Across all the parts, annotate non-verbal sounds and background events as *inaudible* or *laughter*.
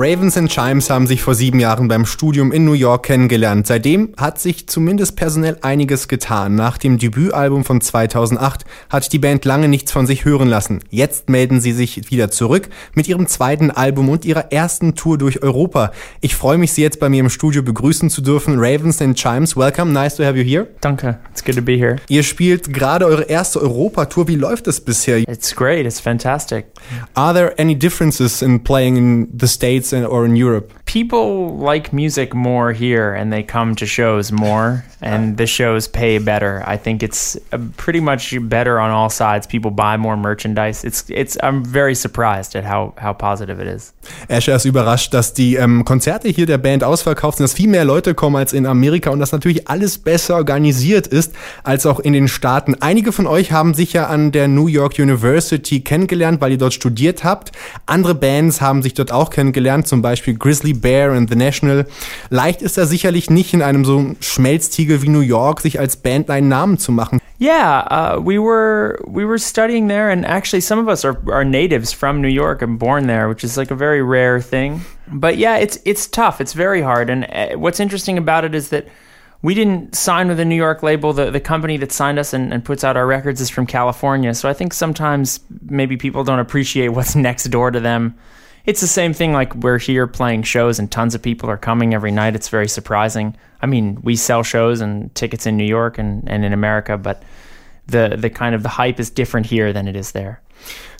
Ravens and Chimes haben sich vor sieben Jahren beim Studium in New York kennengelernt. Seitdem hat sich zumindest personell einiges getan. Nach dem Debütalbum von 2008 hat die Band lange nichts von sich hören lassen. Jetzt melden sie sich wieder zurück mit ihrem zweiten Album und ihrer ersten Tour durch Europa. Ich freue mich, Sie jetzt bei mir im Studio begrüßen zu dürfen. Ravens and Chimes, welcome, nice to have you here. Danke, it's good to be here. Ihr spielt gerade eure erste Europatour. Wie läuft es bisher? It's great, it's fantastic. Are there any differences in playing in the States or in Europe? People like music more here and they come to shows more, and the shows pay better. I think it's uh, pretty much better on all sides. People buy more merchandise. It's, it's, I'm very surprised at how, how positive it is. Asher ist überrascht, dass die ähm, Konzerte hier der Band ausverkauft sind, dass viel mehr Leute kommen als in Amerika und dass natürlich alles besser organisiert ist als auch in den Staaten. Einige von euch haben sich ja an der New York University kennengelernt, weil ihr dort studiert habt. Andere Bands haben sich dort auch kennengelernt, zum Beispiel Grizzly Bear and The National. Leicht ist da sicherlich nicht in einem so Schmelztiegel wie New York, sich als Band einen Namen zu machen. Yeah, uh, we were we were studying there, and actually, some of us are, are natives from New York and born there, which is like a very rare thing. But yeah, it's it's tough. It's very hard. And uh, what's interesting about it is that we didn't sign with a New York label. The the company that signed us and, and puts out our records is from California. So I think sometimes maybe people don't appreciate what's *laughs* next door to them. It's the same thing like we're here playing shows and tons of people are coming every night. It's very surprising. I mean, we sell shows and tickets in New York and, and in America, but the the kind of the hype is different here than it is there.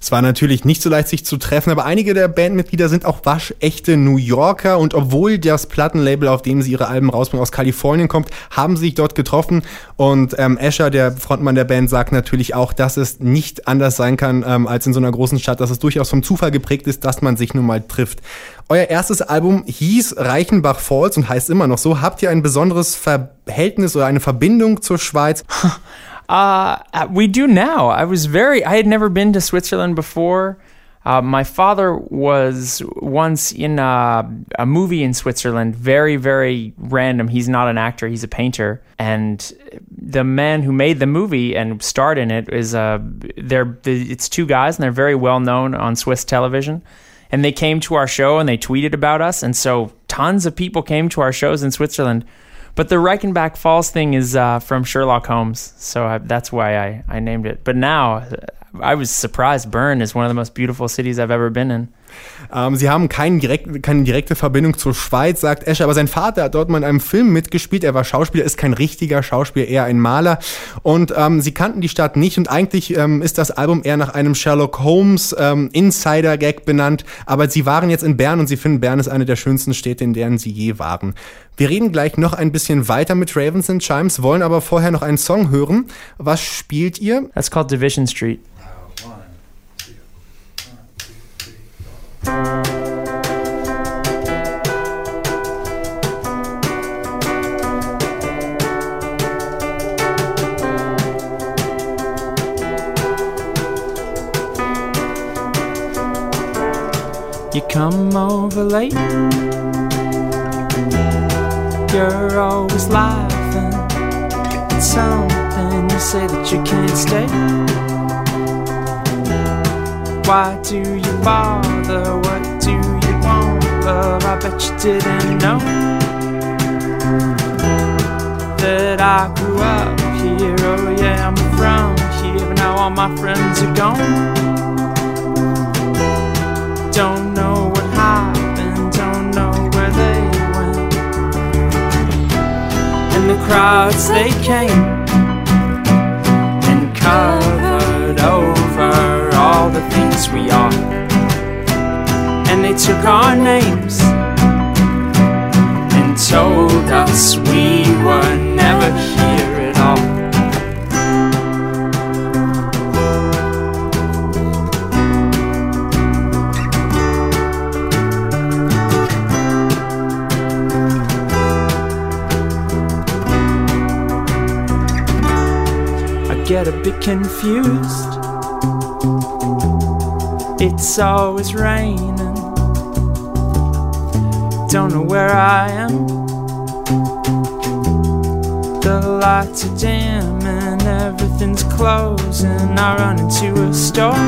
Es war natürlich nicht so leicht, sich zu treffen, aber einige der Bandmitglieder sind auch waschechte New Yorker und obwohl das Plattenlabel, auf dem sie ihre Alben rausbringen, aus Kalifornien kommt, haben sie sich dort getroffen und ähm, Asher, der Frontmann der Band, sagt natürlich auch, dass es nicht anders sein kann ähm, als in so einer großen Stadt, dass es durchaus vom Zufall geprägt ist, dass man sich nun mal trifft. Euer erstes Album hieß Reichenbach Falls und heißt immer noch so. Habt ihr ein besonderes Verhältnis oder eine Verbindung zur Schweiz? *laughs* Uh, we do now. I was very, I had never been to Switzerland before. Uh, my father was once in a, a, movie in Switzerland, very, very random. He's not an actor, he's a painter. And the man who made the movie and starred in it is, uh, they're, it's two guys and they're very well known on Swiss television. And they came to our show and they tweeted about us. And so tons of people came to our shows in Switzerland but the Reichenbach Falls thing is uh, from Sherlock Holmes, so I, that's why I, I named it. But now I was surprised. Bern is one of the most beautiful cities I've ever been in. Ähm, sie haben kein direkt, keine direkte Verbindung zur Schweiz, sagt Escher, aber sein Vater hat dort mal in einem Film mitgespielt. Er war Schauspieler, ist kein richtiger Schauspieler, eher ein Maler. Und ähm, sie kannten die Stadt nicht und eigentlich ähm, ist das Album eher nach einem Sherlock Holmes ähm, Insider-Gag benannt. Aber sie waren jetzt in Bern und sie finden, Bern ist eine der schönsten Städte, in deren sie je waren. Wir reden gleich noch ein bisschen weiter mit Ravens and Chimes, wollen aber vorher noch einen Song hören. Was spielt ihr? That's called Division Street. You come over late. You're always laughing at something. You say that you can't stay. Why do you bother? What do you want, love? I bet you didn't know that I grew up here. Oh, yeah, I'm from here, but now all my friends are gone. Don't know what happened, don't know where they went. And the crowds, they came and over things we are. And they took our names and told us we were never here at all. I get a bit confused. It's always raining. Don't know where I am. The lights are dim and everything's closing. I run into a store.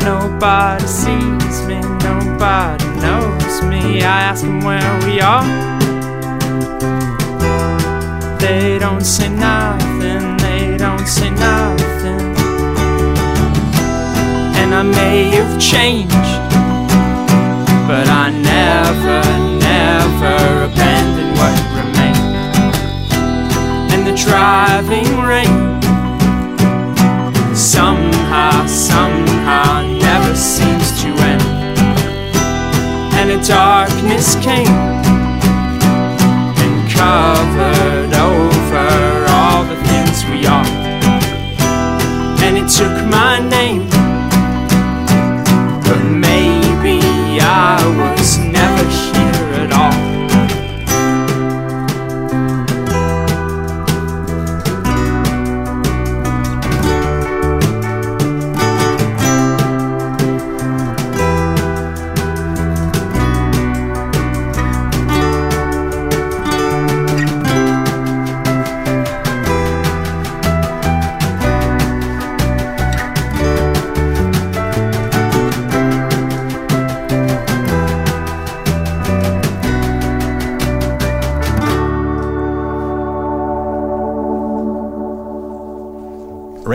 Nobody sees me, nobody knows me. I ask them where we are. They don't say nothing, they don't say nothing. I may have changed, but I never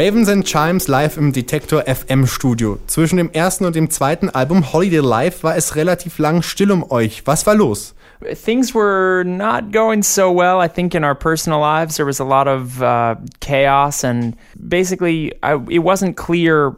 Ravens and Chimes live im Detektor FM Studio. Zwischen dem ersten und dem zweiten Album Holiday Live war es relativ lang still um euch. Was war los? things were not going so well. I think in our personal lives there was a lot of uh, chaos, and basically, I, it wasn't clear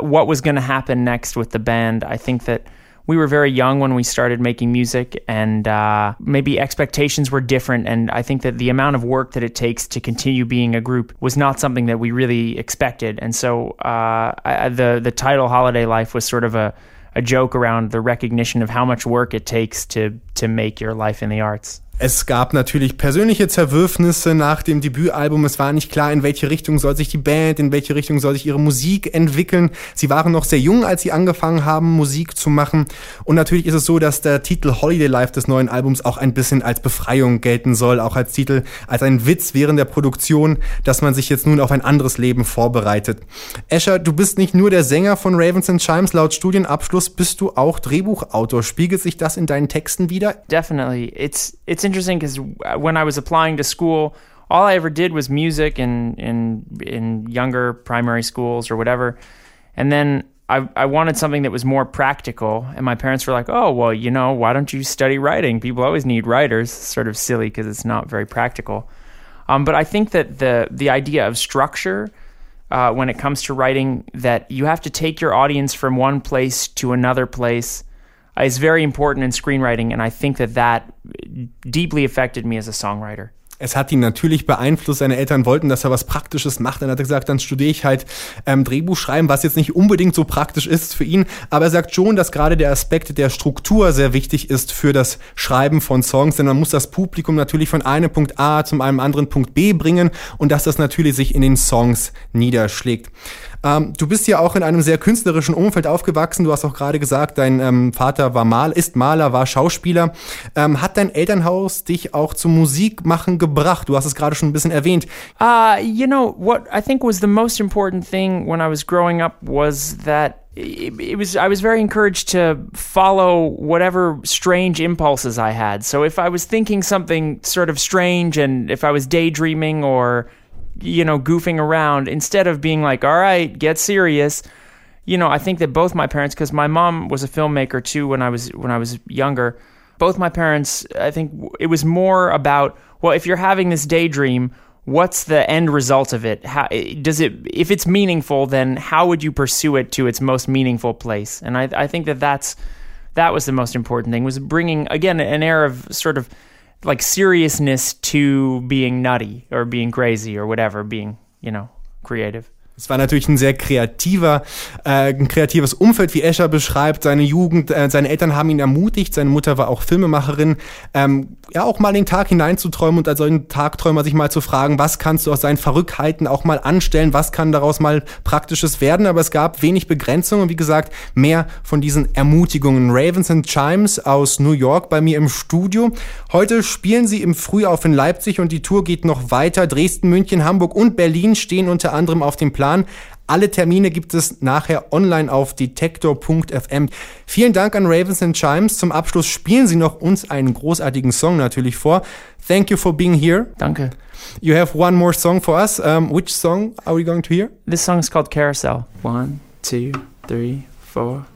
what was going to happen next with the band. I think that we were very young when we started making music, and uh, maybe expectations were different. And I think that the amount of work that it takes to continue being a group was not something that we really expected. And so uh, I, the the title "Holiday Life" was sort of a a joke around the recognition of how much work it takes to to make your life in the arts. Es gab natürlich persönliche Zerwürfnisse nach dem Debütalbum. Es war nicht klar, in welche Richtung soll sich die Band, in welche Richtung soll sich ihre Musik entwickeln. Sie waren noch sehr jung, als sie angefangen haben, Musik zu machen. Und natürlich ist es so, dass der Titel Holiday Life des neuen Albums auch ein bisschen als Befreiung gelten soll, auch als Titel, als ein Witz während der Produktion, dass man sich jetzt nun auf ein anderes Leben vorbereitet. Escher, du bist nicht nur der Sänger von Ravens and Chimes, laut Studienabschluss bist du auch Drehbuchautor. Spiegelt sich das in deinen Texten wieder? Definitely. It's it's interesting because when I was applying to school, all I ever did was music in in in younger primary schools or whatever, and then I I wanted something that was more practical, and my parents were like, "Oh, well, you know, why don't you study writing? People always need writers." Sort of silly because it's not very practical. Um, but I think that the the idea of structure. Uh, when it comes to writing, that you have to take your audience from one place to another place is very important in screenwriting, and I think that that deeply affected me as a songwriter. Es hat ihn natürlich beeinflusst. Seine Eltern wollten, dass er was Praktisches macht. Dann hat er gesagt, dann studiere ich halt ähm, Drehbuch schreiben, was jetzt nicht unbedingt so praktisch ist für ihn. Aber er sagt schon, dass gerade der Aspekt der Struktur sehr wichtig ist für das Schreiben von Songs. Denn man muss das Publikum natürlich von einem Punkt A zum einem anderen Punkt B bringen und dass das natürlich sich in den Songs niederschlägt. Ähm, du bist ja auch in einem sehr künstlerischen Umfeld aufgewachsen. Du hast auch gerade gesagt, dein ähm, Vater war Mal, ist Maler, war Schauspieler. Ähm, hat dein Elternhaus dich auch zum Musikmachen gebracht? Du hast es gerade schon ein bisschen erwähnt. Uh, you know, what I think was the most important thing when I was growing up was that it, it was I was very encouraged to follow whatever strange impulses I had. So if I was thinking something sort of strange and if I was daydreaming or you know goofing around instead of being like all right get serious. You know i think that both my parents because my mom was a filmmaker too when i was when i was younger. Both my parents i think it was more about well if you're having this daydream what's the end result of it? How eh, does it if it's meaningful then how would you pursue it to its most meaningful place? And i, I think that that's that was the most important thing was bringing again an air of sort of like seriousness to being nutty or being crazy or whatever, being, you know, creative. Es war natürlich ein sehr kreativer, äh, ein kreatives Umfeld, wie Escher beschreibt. Seine Jugend, äh, seine Eltern haben ihn ermutigt. Seine Mutter war auch Filmemacherin. Ähm, ja, auch mal den Tag hineinzuträumen und als solchen Tagträumer sich mal zu fragen, was kannst du aus seinen Verrücktheiten auch mal anstellen? Was kann daraus mal Praktisches werden? Aber es gab wenig Begrenzungen. Wie gesagt, mehr von diesen Ermutigungen. Ravens and Chimes aus New York bei mir im Studio. Heute spielen sie im Frühauf in Leipzig und die Tour geht noch weiter. Dresden, München, Hamburg und Berlin stehen unter anderem auf dem Plan. Plan. Alle Termine gibt es nachher online auf detektor.fm. Vielen Dank an Ravens and Chimes. Zum Abschluss spielen Sie noch uns einen großartigen Song natürlich vor. Thank you for being here. Danke. You have one more song for us. Um, which song are we going to hear? This song is called Carousel. One, two, three, four.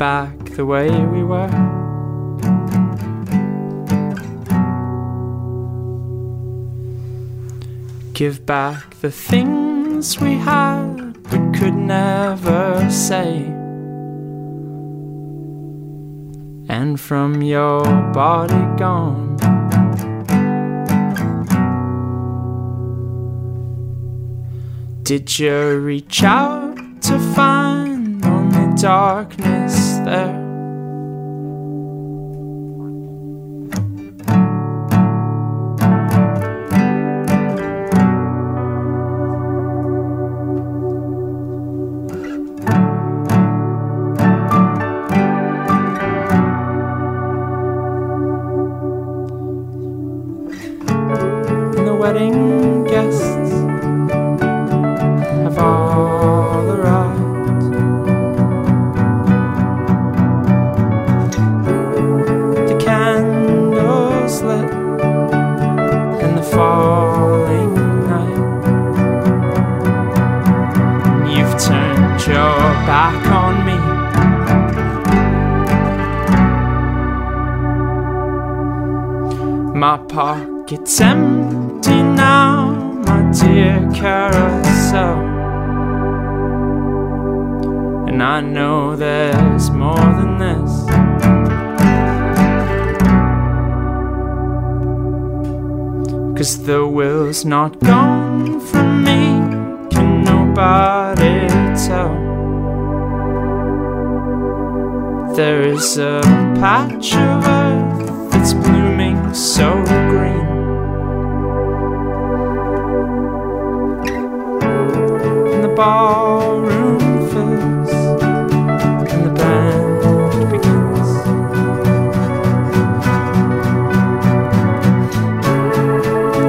Back the way we were. Give back the things we had but could never say. And from your body gone. Did you reach out to find? Darkness there. It's empty now, my dear carousel. And I know there's more than this. Cause the will's not gone from me, can nobody tell. There is a patch of earth that's so green. And the ballroom fills and the band begins.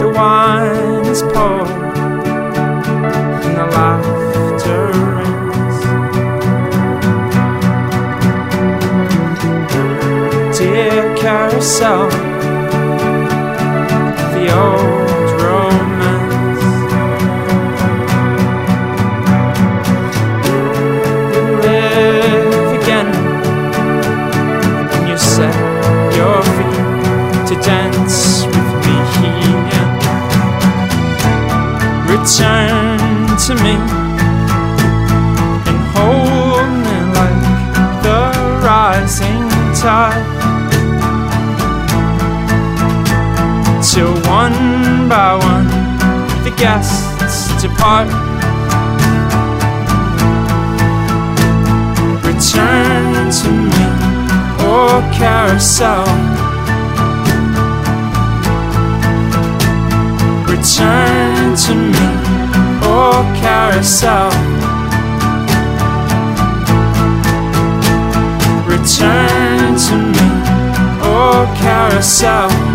The wine is poured and the laughter rings. Dear carousel, Till one by one the guests depart. Return to me, or carousel. Return to me or carousel. Return to me or carousel.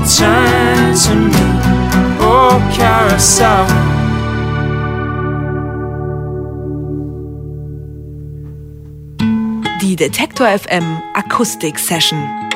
Return to me or carousel. Die Detektor FM Akustik Session.